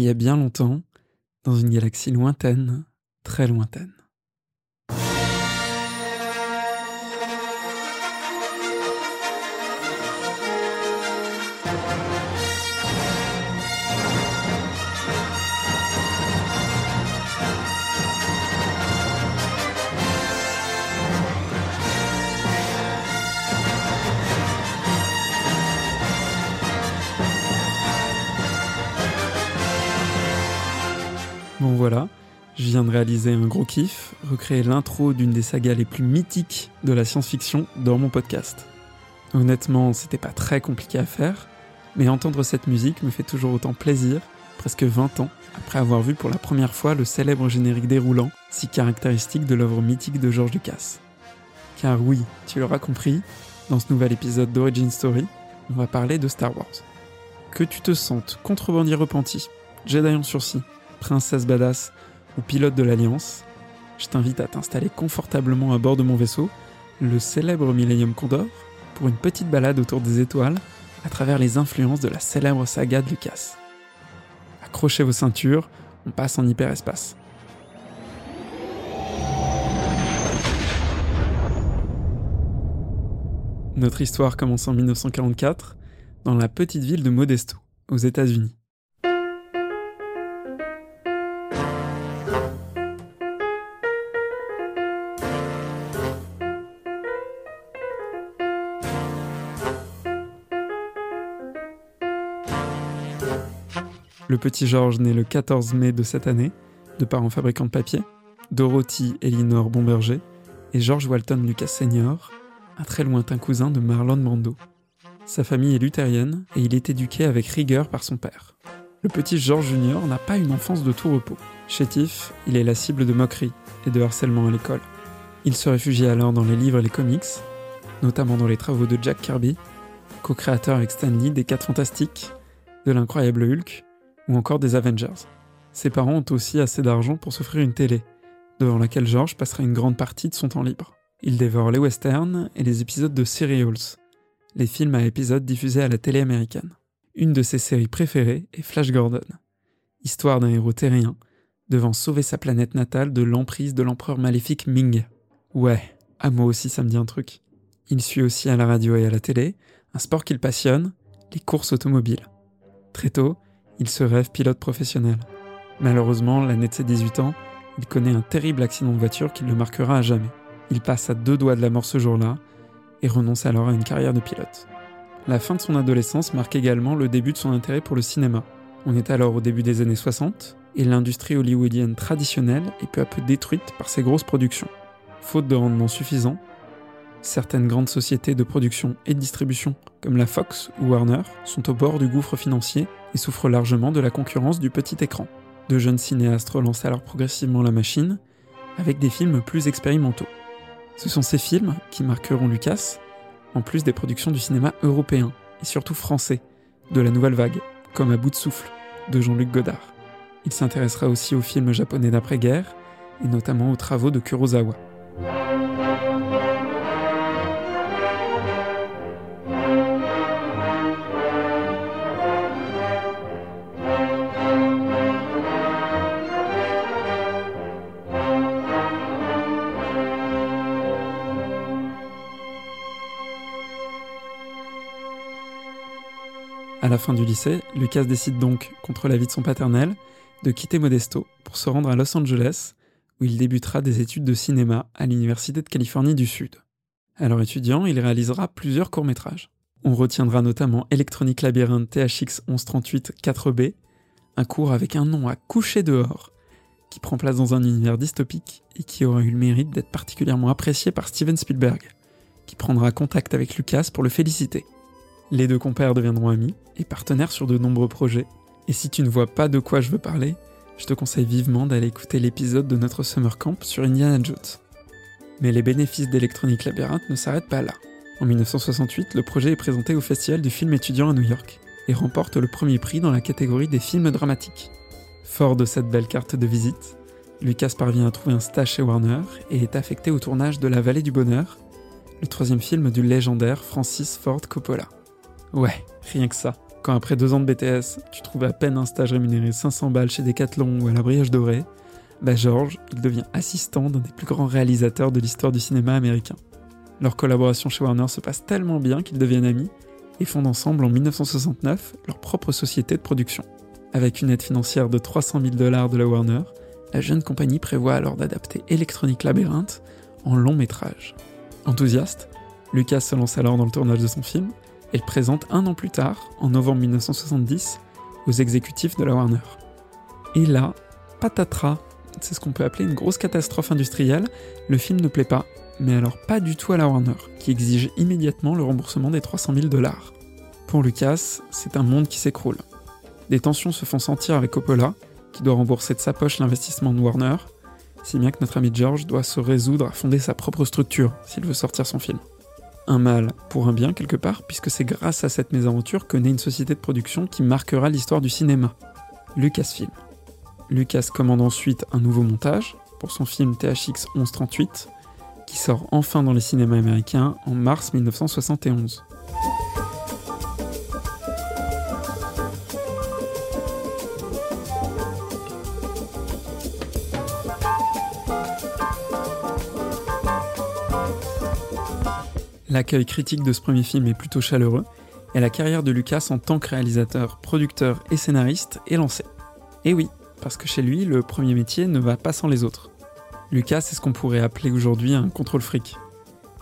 il y a bien longtemps, dans une galaxie lointaine, très lointaine. Voilà, je viens de réaliser un gros kiff, recréer l'intro d'une des sagas les plus mythiques de la science-fiction dans mon podcast. Honnêtement, c'était pas très compliqué à faire, mais entendre cette musique me fait toujours autant plaisir, presque 20 ans après avoir vu pour la première fois le célèbre générique déroulant, si caractéristique de l'œuvre mythique de George Lucas. Car oui, tu l'auras compris, dans ce nouvel épisode d'Origin Story, on va parler de Star Wars. Que tu te sentes contrebandier repenti, Jedi en sursis, princesse badass ou pilote de l'Alliance, je t'invite à t'installer confortablement à bord de mon vaisseau, le célèbre Millennium Condor, pour une petite balade autour des étoiles à travers les influences de la célèbre saga de Lucas. Accrochez vos ceintures, on passe en hyperespace. Notre histoire commence en 1944, dans la petite ville de Modesto, aux États-Unis. Petit Georges naît le 14 mai de cette année, de parents fabricants de papier, Dorothy Elinor Bomberger et George Walton Lucas Sr., un très lointain cousin de Marlon Brando. Sa famille est luthérienne et il est éduqué avec rigueur par son père. Le petit George Junior n'a pas une enfance de tout repos. Chétif, il est la cible de moqueries et de harcèlement à l'école. Il se réfugie alors dans les livres et les comics, notamment dans les travaux de Jack Kirby, co-créateur avec Stan Lee des 4 Fantastiques, de l'incroyable Hulk ou encore des Avengers. Ses parents ont aussi assez d'argent pour s'offrir une télé, devant laquelle George passera une grande partie de son temps libre. Il dévore les westerns et les épisodes de Serials, les films à épisodes diffusés à la télé américaine. Une de ses séries préférées est Flash Gordon, histoire d'un héros terrien devant sauver sa planète natale de l'emprise de l'empereur maléfique Ming. Ouais, à moi aussi ça me dit un truc. Il suit aussi à la radio et à la télé un sport qu'il passionne, les courses automobiles. Très tôt, il se rêve pilote professionnel. Malheureusement, l'année de ses 18 ans, il connaît un terrible accident de voiture qui le marquera à jamais. Il passe à deux doigts de la mort ce jour-là et renonce alors à une carrière de pilote. La fin de son adolescence marque également le début de son intérêt pour le cinéma. On est alors au début des années 60 et l'industrie hollywoodienne traditionnelle est peu à peu détruite par ses grosses productions. Faute de rendement suffisant, certaines grandes sociétés de production et de distribution comme la Fox ou Warner sont au bord du gouffre financier et souffrent largement de la concurrence du petit écran. De jeunes cinéastes relancent alors progressivement la machine avec des films plus expérimentaux. Ce sont ces films qui marqueront Lucas, en plus des productions du cinéma européen et surtout français, de la nouvelle vague, comme À bout de souffle, de Jean-Luc Godard. Il s'intéressera aussi aux films japonais d'après-guerre et notamment aux travaux de Kurosawa. Fin du lycée, Lucas décide donc, contre l'avis de son paternel, de quitter Modesto pour se rendre à Los Angeles, où il débutera des études de cinéma à l'Université de Californie du Sud. Alors étudiant, il réalisera plusieurs courts-métrages. On retiendra notamment Electronic Labyrinth THX 1138 4B, un cours avec un nom à coucher dehors, qui prend place dans un univers dystopique et qui aura eu le mérite d'être particulièrement apprécié par Steven Spielberg, qui prendra contact avec Lucas pour le féliciter. Les deux compères deviendront amis et partenaires sur de nombreux projets. Et si tu ne vois pas de quoi je veux parler, je te conseille vivement d'aller écouter l'épisode de notre Summer Camp sur Indiana Jones. Mais les bénéfices d'Electronic Labyrinth ne s'arrêtent pas là. En 1968, le projet est présenté au Festival du film étudiant à New York et remporte le premier prix dans la catégorie des films dramatiques. Fort de cette belle carte de visite, Lucas parvient à trouver un stage chez Warner et est affecté au tournage de La Vallée du Bonheur, le troisième film du légendaire Francis Ford Coppola. Ouais, rien que ça. Quand après deux ans de BTS, tu trouves à peine un stage rémunéré 500 balles chez Decathlon ou à la Brioche Dorée, bah George, il devient assistant d'un des plus grands réalisateurs de l'histoire du cinéma américain. Leur collaboration chez Warner se passe tellement bien qu'ils deviennent amis et fondent ensemble en 1969 leur propre société de production. Avec une aide financière de 300 000 dollars de la Warner, la jeune compagnie prévoit alors d'adapter Electronic Labyrinth en long métrage. Enthousiaste, Lucas se lance alors dans le tournage de son film et le présente un an plus tard, en novembre 1970, aux exécutifs de la Warner. Et là, patatras, c'est ce qu'on peut appeler une grosse catastrophe industrielle, le film ne plaît pas, mais alors pas du tout à la Warner, qui exige immédiatement le remboursement des 300 000 dollars. Pour Lucas, c'est un monde qui s'écroule. Des tensions se font sentir avec Coppola, qui doit rembourser de sa poche l'investissement de Warner, si bien que notre ami George doit se résoudre à fonder sa propre structure s'il veut sortir son film. Un mal pour un bien quelque part, puisque c'est grâce à cette mésaventure que naît une société de production qui marquera l'histoire du cinéma, Lucasfilm. Lucas commande ensuite un nouveau montage pour son film THX 1138, qui sort enfin dans les cinémas américains en mars 1971. L'accueil critique de ce premier film est plutôt chaleureux, et la carrière de Lucas en tant que réalisateur, producteur et scénariste est lancée. Et oui, parce que chez lui, le premier métier ne va pas sans les autres. Lucas est ce qu'on pourrait appeler aujourd'hui un contrôle fric.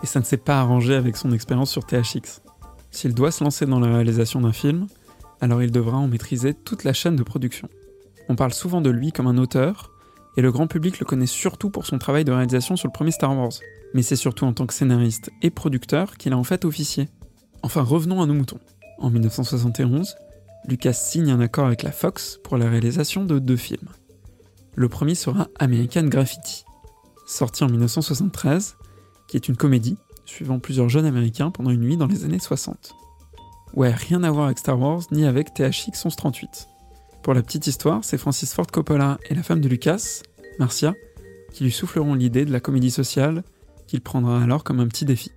Et ça ne s'est pas arrangé avec son expérience sur THX. S'il doit se lancer dans la réalisation d'un film, alors il devra en maîtriser toute la chaîne de production. On parle souvent de lui comme un auteur, et le grand public le connaît surtout pour son travail de réalisation sur le premier Star Wars, mais c'est surtout en tant que scénariste et producteur qu'il a en fait officié. Enfin, revenons à nos moutons. En 1971, Lucas signe un accord avec la Fox pour la réalisation de deux films. Le premier sera American Graffiti, sorti en 1973, qui est une comédie suivant plusieurs jeunes américains pendant une nuit dans les années 60. Ouais, rien à voir avec Star Wars ni avec THX 1138. Pour la petite histoire, c'est Francis Ford Coppola et la femme de Lucas, Marcia, qui lui souffleront l'idée de la comédie sociale qu'il prendra alors comme un petit défi.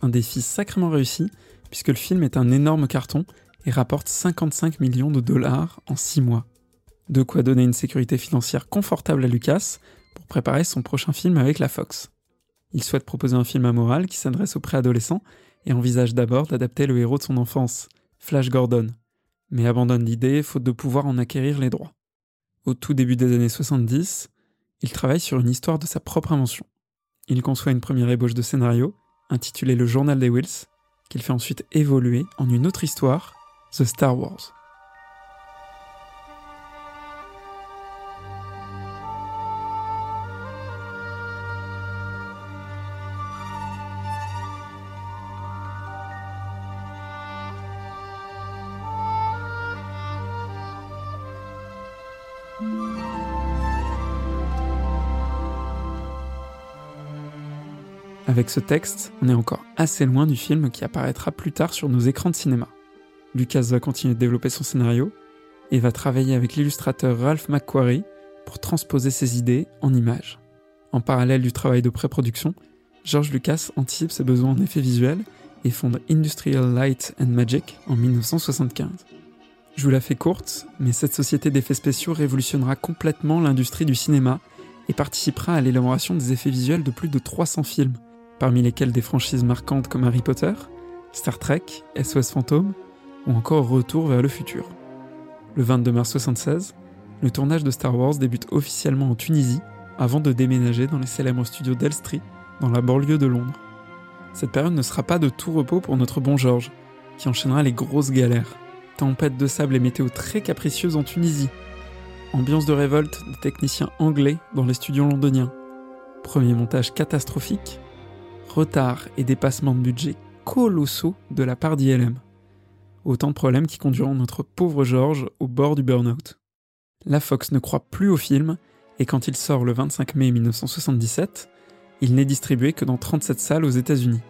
Un défi sacrément réussi, puisque le film est un énorme carton et rapporte 55 millions de dollars en 6 mois. De quoi donner une sécurité financière confortable à Lucas pour préparer son prochain film avec la Fox. Il souhaite proposer un film amoral qui s'adresse aux préadolescents et envisage d'abord d'adapter le héros de son enfance, Flash Gordon, mais abandonne l'idée faute de pouvoir en acquérir les droits. Au tout début des années 70, il travaille sur une histoire de sa propre invention. Il conçoit une première ébauche de scénario, intitulée Le Journal des Wills, qu'il fait ensuite évoluer en une autre histoire, The Star Wars. Avec ce texte, on est encore assez loin du film qui apparaîtra plus tard sur nos écrans de cinéma. Lucas va continuer de développer son scénario et va travailler avec l'illustrateur Ralph McQuarrie pour transposer ses idées en images. En parallèle du travail de pré-production, George Lucas anticipe ses besoins en effets visuels et fonde Industrial Light and Magic en 1975. Je vous la fais courte, mais cette société d'effets spéciaux révolutionnera complètement l'industrie du cinéma et participera à l'élaboration des effets visuels de plus de 300 films, parmi lesquels des franchises marquantes comme Harry Potter, Star Trek, SOS Fantôme ou encore Retour vers le futur. Le 22 mars 1976, le tournage de Star Wars débute officiellement en Tunisie avant de déménager dans les célèbres studios d'Elstree, dans la banlieue de Londres. Cette période ne sera pas de tout repos pour notre bon George, qui enchaînera les grosses galères. Tempête de sable et météo très capricieuse en Tunisie. Ambiance de révolte des techniciens anglais dans les studios londoniens. Premier montage catastrophique retard et dépassement de budget colossaux de la part d'ILM. Autant de problèmes qui conduiront notre pauvre George au bord du burn-out. La Fox ne croit plus au film, et quand il sort le 25 mai 1977, il n'est distribué que dans 37 salles aux États-Unis.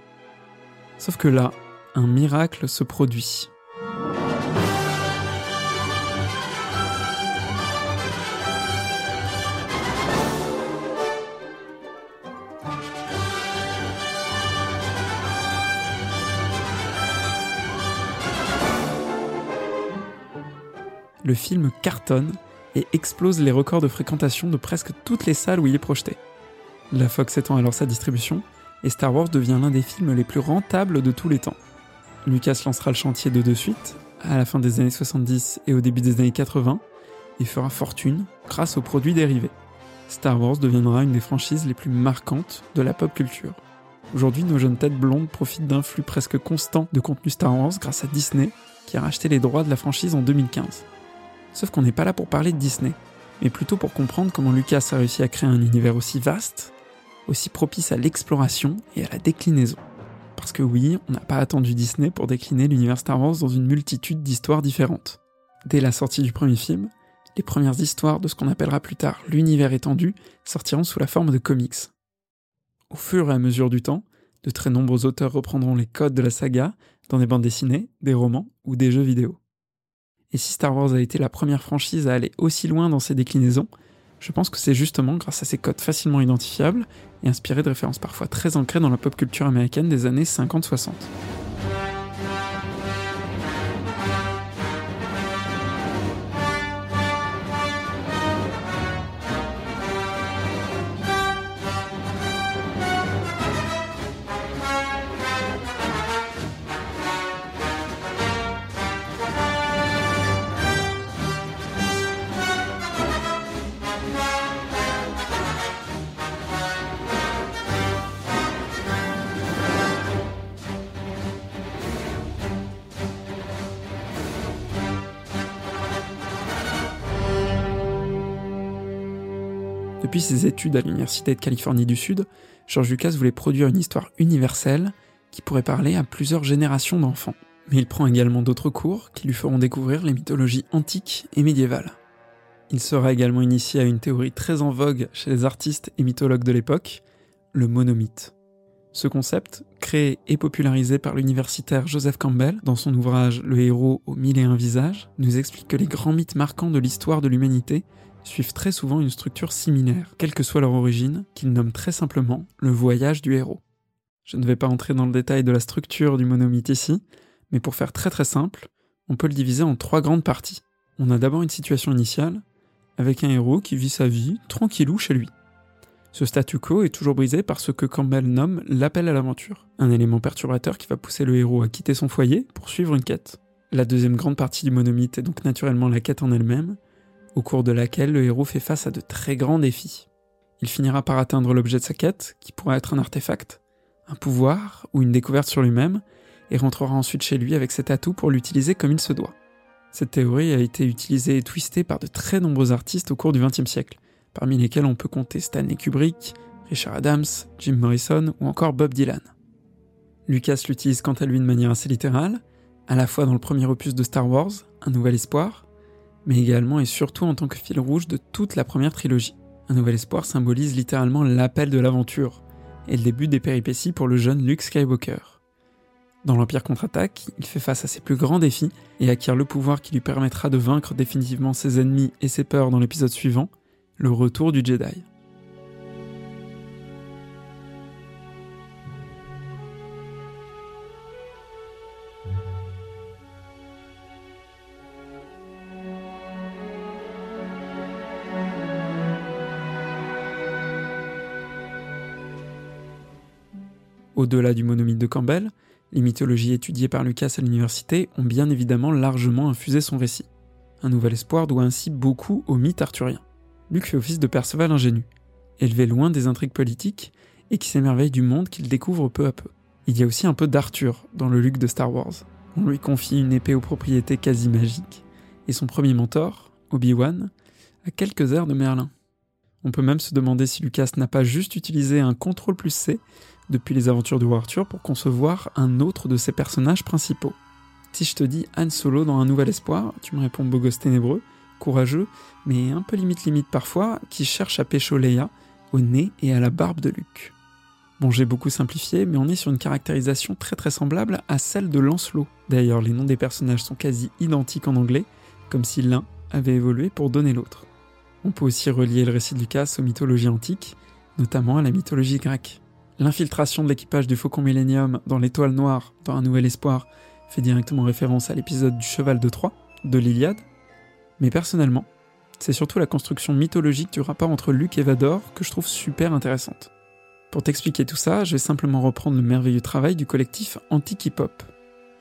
Sauf que là, un miracle se produit. Le film cartonne et explose les records de fréquentation de presque toutes les salles où il est projeté. La Fox étend alors sa distribution, et Star Wars devient l'un des films les plus rentables de tous les temps. Lucas lancera le chantier de de suite, à la fin des années 70 et au début des années 80, et fera fortune grâce aux produits dérivés. Star Wars deviendra une des franchises les plus marquantes de la pop culture. Aujourd'hui, nos jeunes têtes blondes profitent d'un flux presque constant de contenu Star Wars grâce à Disney, qui a racheté les droits de la franchise en 2015. Sauf qu'on n'est pas là pour parler de Disney, mais plutôt pour comprendre comment Lucas a réussi à créer un univers aussi vaste, aussi propice à l'exploration et à la déclinaison. Parce que oui, on n'a pas attendu Disney pour décliner l'univers Star Wars dans une multitude d'histoires différentes. Dès la sortie du premier film, les premières histoires de ce qu'on appellera plus tard l'univers étendu sortiront sous la forme de comics. Au fur et à mesure du temps, de très nombreux auteurs reprendront les codes de la saga dans des bandes dessinées, des romans ou des jeux vidéo. Et si Star Wars a été la première franchise à aller aussi loin dans ses déclinaisons, je pense que c'est justement grâce à ces codes facilement identifiables et inspirés de références parfois très ancrées dans la pop culture américaine des années 50-60. Ses études à l'Université de Californie du Sud, George Lucas voulait produire une histoire universelle qui pourrait parler à plusieurs générations d'enfants. Mais il prend également d'autres cours qui lui feront découvrir les mythologies antiques et médiévales. Il sera également initié à une théorie très en vogue chez les artistes et mythologues de l'époque, le monomythe. Ce concept, créé et popularisé par l'universitaire Joseph Campbell dans son ouvrage Le héros aux mille et un visages, nous explique que les grands mythes marquants de l'histoire de l'humanité suivent très souvent une structure similaire, quelle que soit leur origine, qu'ils nomment très simplement le voyage du héros. Je ne vais pas entrer dans le détail de la structure du monomythe ici, mais pour faire très très simple, on peut le diviser en trois grandes parties. On a d'abord une situation initiale, avec un héros qui vit sa vie tranquillou chez lui. Ce statu quo est toujours brisé par ce que Campbell nomme l'appel à l'aventure, un élément perturbateur qui va pousser le héros à quitter son foyer pour suivre une quête. La deuxième grande partie du monomythe est donc naturellement la quête en elle-même, au cours de laquelle le héros fait face à de très grands défis. Il finira par atteindre l'objet de sa quête, qui pourrait être un artefact, un pouvoir ou une découverte sur lui-même, et rentrera ensuite chez lui avec cet atout pour l'utiliser comme il se doit. Cette théorie a été utilisée et twistée par de très nombreux artistes au cours du XXe siècle, parmi lesquels on peut compter Stanley Kubrick, Richard Adams, Jim Morrison ou encore Bob Dylan. Lucas l'utilise quant à lui de manière assez littérale, à la fois dans le premier opus de Star Wars, Un Nouvel Espoir, mais également et surtout en tant que fil rouge de toute la première trilogie. Un nouvel espoir symbolise littéralement l'appel de l'aventure et le début des péripéties pour le jeune Luke Skywalker. Dans l'Empire contre-attaque, il fait face à ses plus grands défis et acquiert le pouvoir qui lui permettra de vaincre définitivement ses ennemis et ses peurs dans l'épisode suivant, le retour du Jedi. Au-delà du monomythe de Campbell, les mythologies étudiées par Lucas à l'université ont bien évidemment largement infusé son récit. Un nouvel espoir doit ainsi beaucoup au mythe arthurien. Luc fait office de Perceval ingénu, élevé loin des intrigues politiques et qui s'émerveille du monde qu'il découvre peu à peu. Il y a aussi un peu d'Arthur dans le Luc de Star Wars. On lui confie une épée aux propriétés quasi magiques, et son premier mentor, Obi-Wan, a quelques airs de Merlin. On peut même se demander si Lucas n'a pas juste utilisé un CTRL plus C depuis les aventures de Arthur pour concevoir un autre de ses personnages principaux. Si je te dis Han Solo dans Un Nouvel Espoir, tu me réponds beau gosse ténébreux, courageux, mais un peu limite limite parfois, qui cherche à pécho Leia au nez et à la barbe de Luke. Bon, j'ai beaucoup simplifié, mais on est sur une caractérisation très très semblable à celle de Lancelot. D'ailleurs, les noms des personnages sont quasi identiques en anglais, comme si l'un avait évolué pour donner l'autre. On peut aussi relier le récit de Lucas aux mythologies antiques, notamment à la mythologie grecque. L'infiltration de l'équipage du Faucon Millennium dans l'étoile noire dans Un Nouvel Espoir fait directement référence à l'épisode du Cheval de Troie de l'Iliade. Mais personnellement, c'est surtout la construction mythologique du rapport entre Luke et Vador que je trouve super intéressante. Pour t'expliquer tout ça, je vais simplement reprendre le merveilleux travail du collectif Antiquipop,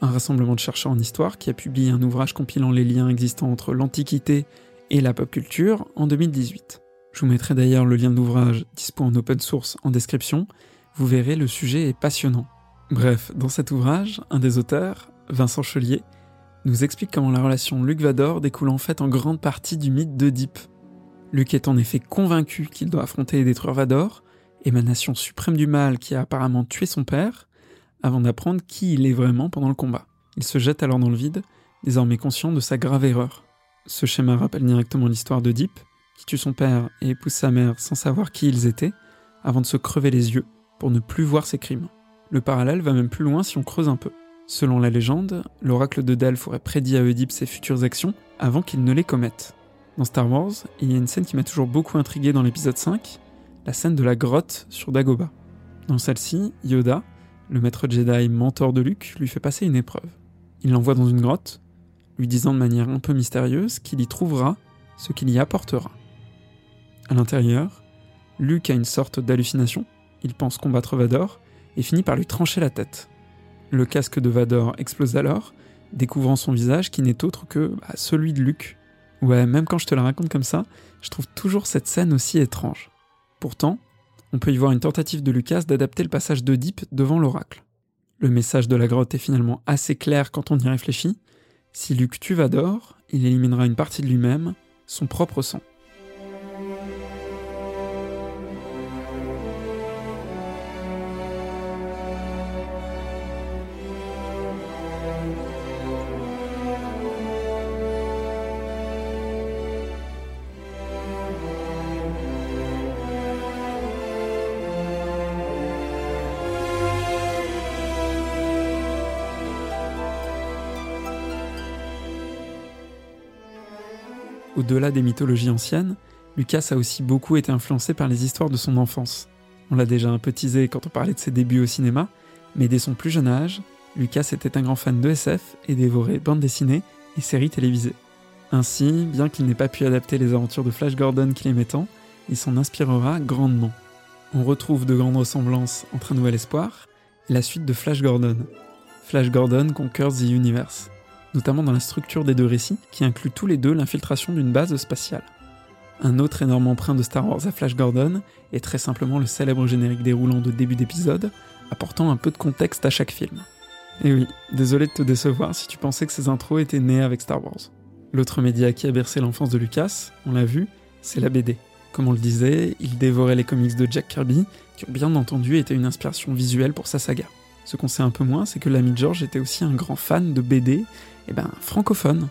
un rassemblement de chercheurs en histoire qui a publié un ouvrage compilant les liens existants entre l'Antiquité et la pop culture en 2018. Je vous mettrai d'ailleurs le lien de l'ouvrage dispo en open source en description, vous verrez le sujet est passionnant. Bref, dans cet ouvrage, un des auteurs, Vincent Chelier, nous explique comment la relation Luc-Vador découle en fait en grande partie du mythe d'Oedipe. Luc est en effet convaincu qu'il doit affronter et détruire Vador, émanation suprême du mal qui a apparemment tué son père, avant d'apprendre qui il est vraiment pendant le combat. Il se jette alors dans le vide, désormais conscient de sa grave erreur. Ce schéma rappelle directement l'histoire d'Oedipe, qui tue son père et épouse sa mère sans savoir qui ils étaient, avant de se crever les yeux pour ne plus voir ses crimes. Le parallèle va même plus loin si on creuse un peu. Selon la légende, l'oracle de Delphes aurait prédit à Oedipe ses futures actions avant qu'il ne les commette. Dans Star Wars, il y a une scène qui m'a toujours beaucoup intrigué dans l'épisode 5, la scène de la grotte sur Dagobah. Dans celle-ci, Yoda, le maître Jedi mentor de Luke, lui fait passer une épreuve. Il l'envoie dans une grotte, lui disant de manière un peu mystérieuse qu'il y trouvera ce qu'il y apportera. À l'intérieur, Luke a une sorte d'hallucination, il pense combattre Vador, et finit par lui trancher la tête. Le casque de Vador explose alors, découvrant son visage qui n'est autre que bah, celui de Luke. Ouais, même quand je te la raconte comme ça, je trouve toujours cette scène aussi étrange. Pourtant, on peut y voir une tentative de Lucas d'adapter le passage d'Oedipe devant l'oracle. Le message de la grotte est finalement assez clair quand on y réfléchit. Si Luke tue Vador, il éliminera une partie de lui-même, son propre sang. Au-delà des mythologies anciennes, Lucas a aussi beaucoup été influencé par les histoires de son enfance. On l'a déjà un peu teasé quand on parlait de ses débuts au cinéma, mais dès son plus jeune âge, Lucas était un grand fan de SF et dévorait bandes dessinées et séries télévisées. Ainsi, bien qu'il n'ait pas pu adapter les aventures de Flash Gordon qu'il aimait tant, il s'en inspirera grandement. On retrouve de grandes ressemblances entre Un Nouvel Espoir et la suite de Flash Gordon. Flash Gordon Conquers the Universe notamment dans la structure des deux récits, qui inclut tous les deux l'infiltration d'une base spatiale. Un autre énorme emprunt de Star Wars à Flash Gordon est très simplement le célèbre générique déroulant de début d'épisode, apportant un peu de contexte à chaque film. Et oui, désolé de te décevoir si tu pensais que ces intros étaient nées avec Star Wars. L'autre média qui a bercé l'enfance de Lucas, on l'a vu, c'est la BD. Comme on le disait, il dévorait les comics de Jack Kirby, qui ont bien entendu été une inspiration visuelle pour sa saga. Ce qu'on sait un peu moins, c'est que l'ami George était aussi un grand fan de BD eh ben, francophone.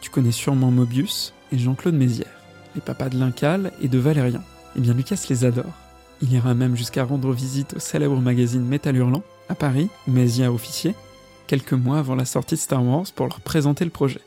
Tu connais sûrement Mobius et Jean-Claude Mézières, les papas de Lincal et de Valérian. Eh bien, Lucas les adore. Il ira même jusqu'à rendre visite au célèbre magazine Métal Hurlant, à Paris, où Mézières officier, quelques mois avant la sortie de Star Wars pour leur présenter le projet.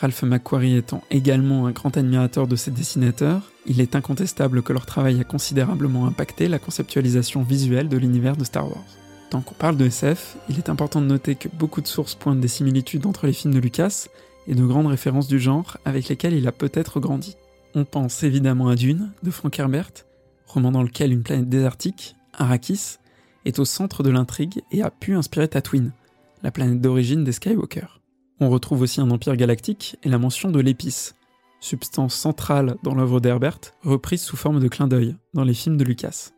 Ralph McQuarrie étant également un grand admirateur de ces dessinateurs, il est incontestable que leur travail a considérablement impacté la conceptualisation visuelle de l'univers de Star Wars. Tant qu'on parle de SF, il est important de noter que beaucoup de sources pointent des similitudes entre les films de Lucas et de grandes références du genre avec lesquelles il a peut-être grandi. On pense évidemment à Dune, de Frank Herbert, roman dans lequel une planète désertique, Arrakis, est au centre de l'intrigue et a pu inspirer Tatooine, la planète d'origine des Skywalker. On retrouve aussi un empire galactique et la mention de l'épice, substance centrale dans l'œuvre d'Herbert, reprise sous forme de clin d'œil dans les films de Lucas.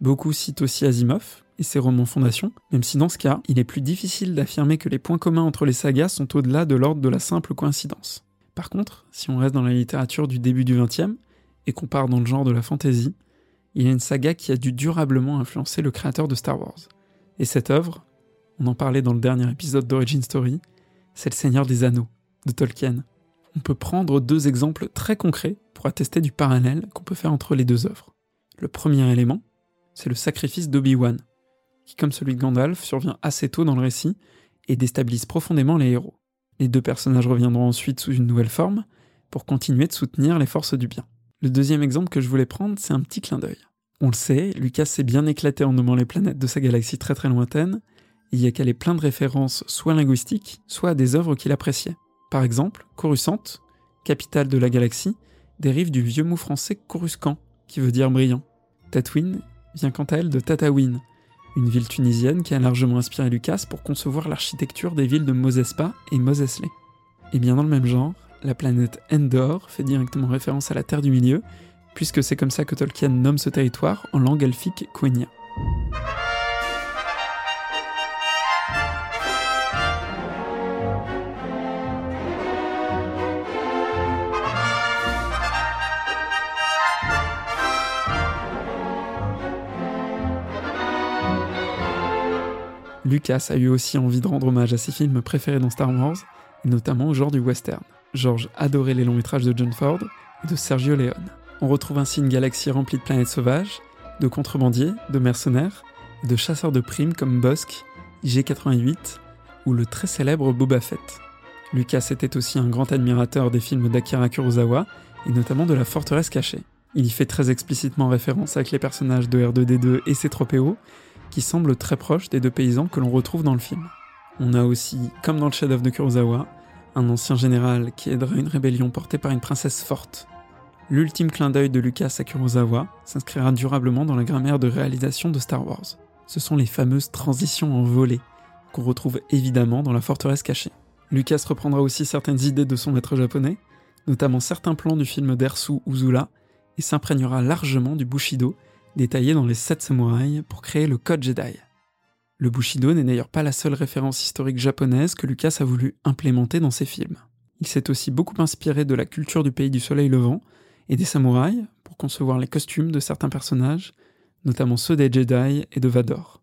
Beaucoup citent aussi Asimov, et ses romans fondations, même si dans ce cas, il est plus difficile d'affirmer que les points communs entre les sagas sont au-delà de l'ordre de la simple coïncidence. Par contre, si on reste dans la littérature du début du XXe, et qu'on part dans le genre de la fantasy, il y a une saga qui a dû durablement influencer le créateur de Star Wars. Et cette œuvre, on en parlait dans le dernier épisode d'Origin Story, c'est Le Seigneur des Anneaux, de Tolkien. On peut prendre deux exemples très concrets pour attester du parallèle qu'on peut faire entre les deux œuvres. Le premier élément, c'est le sacrifice d'Obi-Wan, qui, comme celui de Gandalf, survient assez tôt dans le récit et déstabilise profondément les héros. Les deux personnages reviendront ensuite sous une nouvelle forme pour continuer de soutenir les forces du bien. Le deuxième exemple que je voulais prendre, c'est un petit clin d'œil. On le sait, Lucas s'est bien éclaté en nommant les planètes de sa galaxie très très lointaine, et il y a calé plein de références soit linguistiques, soit à des œuvres qu'il appréciait. Par exemple, Coruscant, capitale de la galaxie, dérive du vieux mot français Coruscant, qui veut dire brillant. Tatooine vient quant à elle de Tataouine, une ville tunisienne qui a largement inspiré Lucas pour concevoir l'architecture des villes de Mosespa et Mosesley. Et bien dans le même genre, la planète Endor fait directement référence à la Terre du Milieu, puisque c'est comme ça que Tolkien nomme ce territoire en langue elfique Quenya. Lucas a eu aussi envie de rendre hommage à ses films préférés dans Star Wars, et notamment au genre du western. George adorait les longs métrages de John Ford et de Sergio Leone. On retrouve ainsi une galaxie remplie de planètes sauvages, de contrebandiers, de mercenaires, et de chasseurs de primes comme Bossk, IG-88 ou le très célèbre Boba Fett. Lucas était aussi un grand admirateur des films d'Akira Kurosawa et notamment de La Forteresse cachée. Il y fait très explicitement référence avec les personnages de R2D2 et C3PO, qui semblent très proches des deux paysans que l'on retrouve dans le film. On a aussi, comme dans le chef-d'œuvre de Kurosawa, un ancien général qui aidera une rébellion portée par une princesse forte. L'ultime clin d'œil de Lucas à Kurosawa s'inscrira durablement dans la grammaire de réalisation de Star Wars. Ce sont les fameuses transitions en volée, qu'on retrouve évidemment dans la forteresse cachée. Lucas reprendra aussi certaines idées de son maître japonais, notamment certains plans du film d'Ersu Uzula, et s'imprégnera largement du Bushido, détaillé dans les Sept Samouraïs pour créer le Code Jedi. Le Bushido n'est d'ailleurs pas la seule référence historique japonaise que Lucas a voulu implémenter dans ses films. Il s'est aussi beaucoup inspiré de la culture du pays du soleil levant et des samouraïs pour concevoir les costumes de certains personnages, notamment ceux des Jedi et de Vador.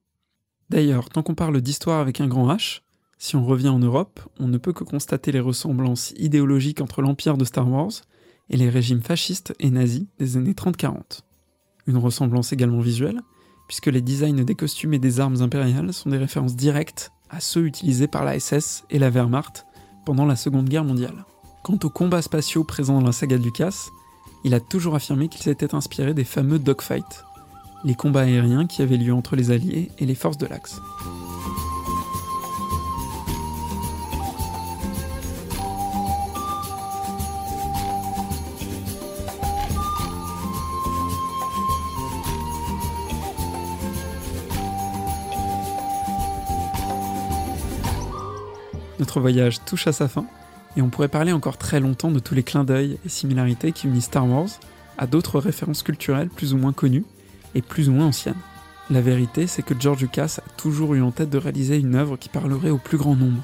D'ailleurs, tant qu'on parle d'histoire avec un grand H, si on revient en Europe, on ne peut que constater les ressemblances idéologiques entre l'empire de Star Wars et les régimes fascistes et nazis des années 30-40. Une ressemblance également visuelle, puisque les designs des costumes et des armes impériales sont des références directes à ceux utilisés par la SS et la Wehrmacht pendant la Seconde Guerre mondiale. Quant aux combats spatiaux présents dans la saga de Lucas, il a toujours affirmé qu'ils étaient inspirés des fameux dogfights, les combats aériens qui avaient lieu entre les Alliés et les forces de l'Axe. Notre voyage touche à sa fin, et on pourrait parler encore très longtemps de tous les clins d'œil et similarités qui unissent Star Wars à d'autres références culturelles plus ou moins connues et plus ou moins anciennes. La vérité, c'est que George Lucas a toujours eu en tête de réaliser une œuvre qui parlerait au plus grand nombre.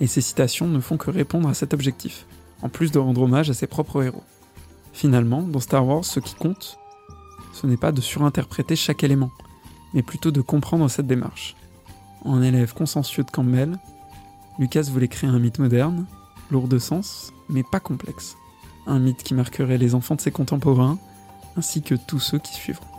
Et ses citations ne font que répondre à cet objectif, en plus de rendre hommage à ses propres héros. Finalement, dans Star Wars, ce qui compte, ce n'est pas de surinterpréter chaque élément, mais plutôt de comprendre cette démarche. En élève consciencieux de Campbell, Lucas voulait créer un mythe moderne, lourd de sens, mais pas complexe. Un mythe qui marquerait les enfants de ses contemporains, ainsi que tous ceux qui suivront.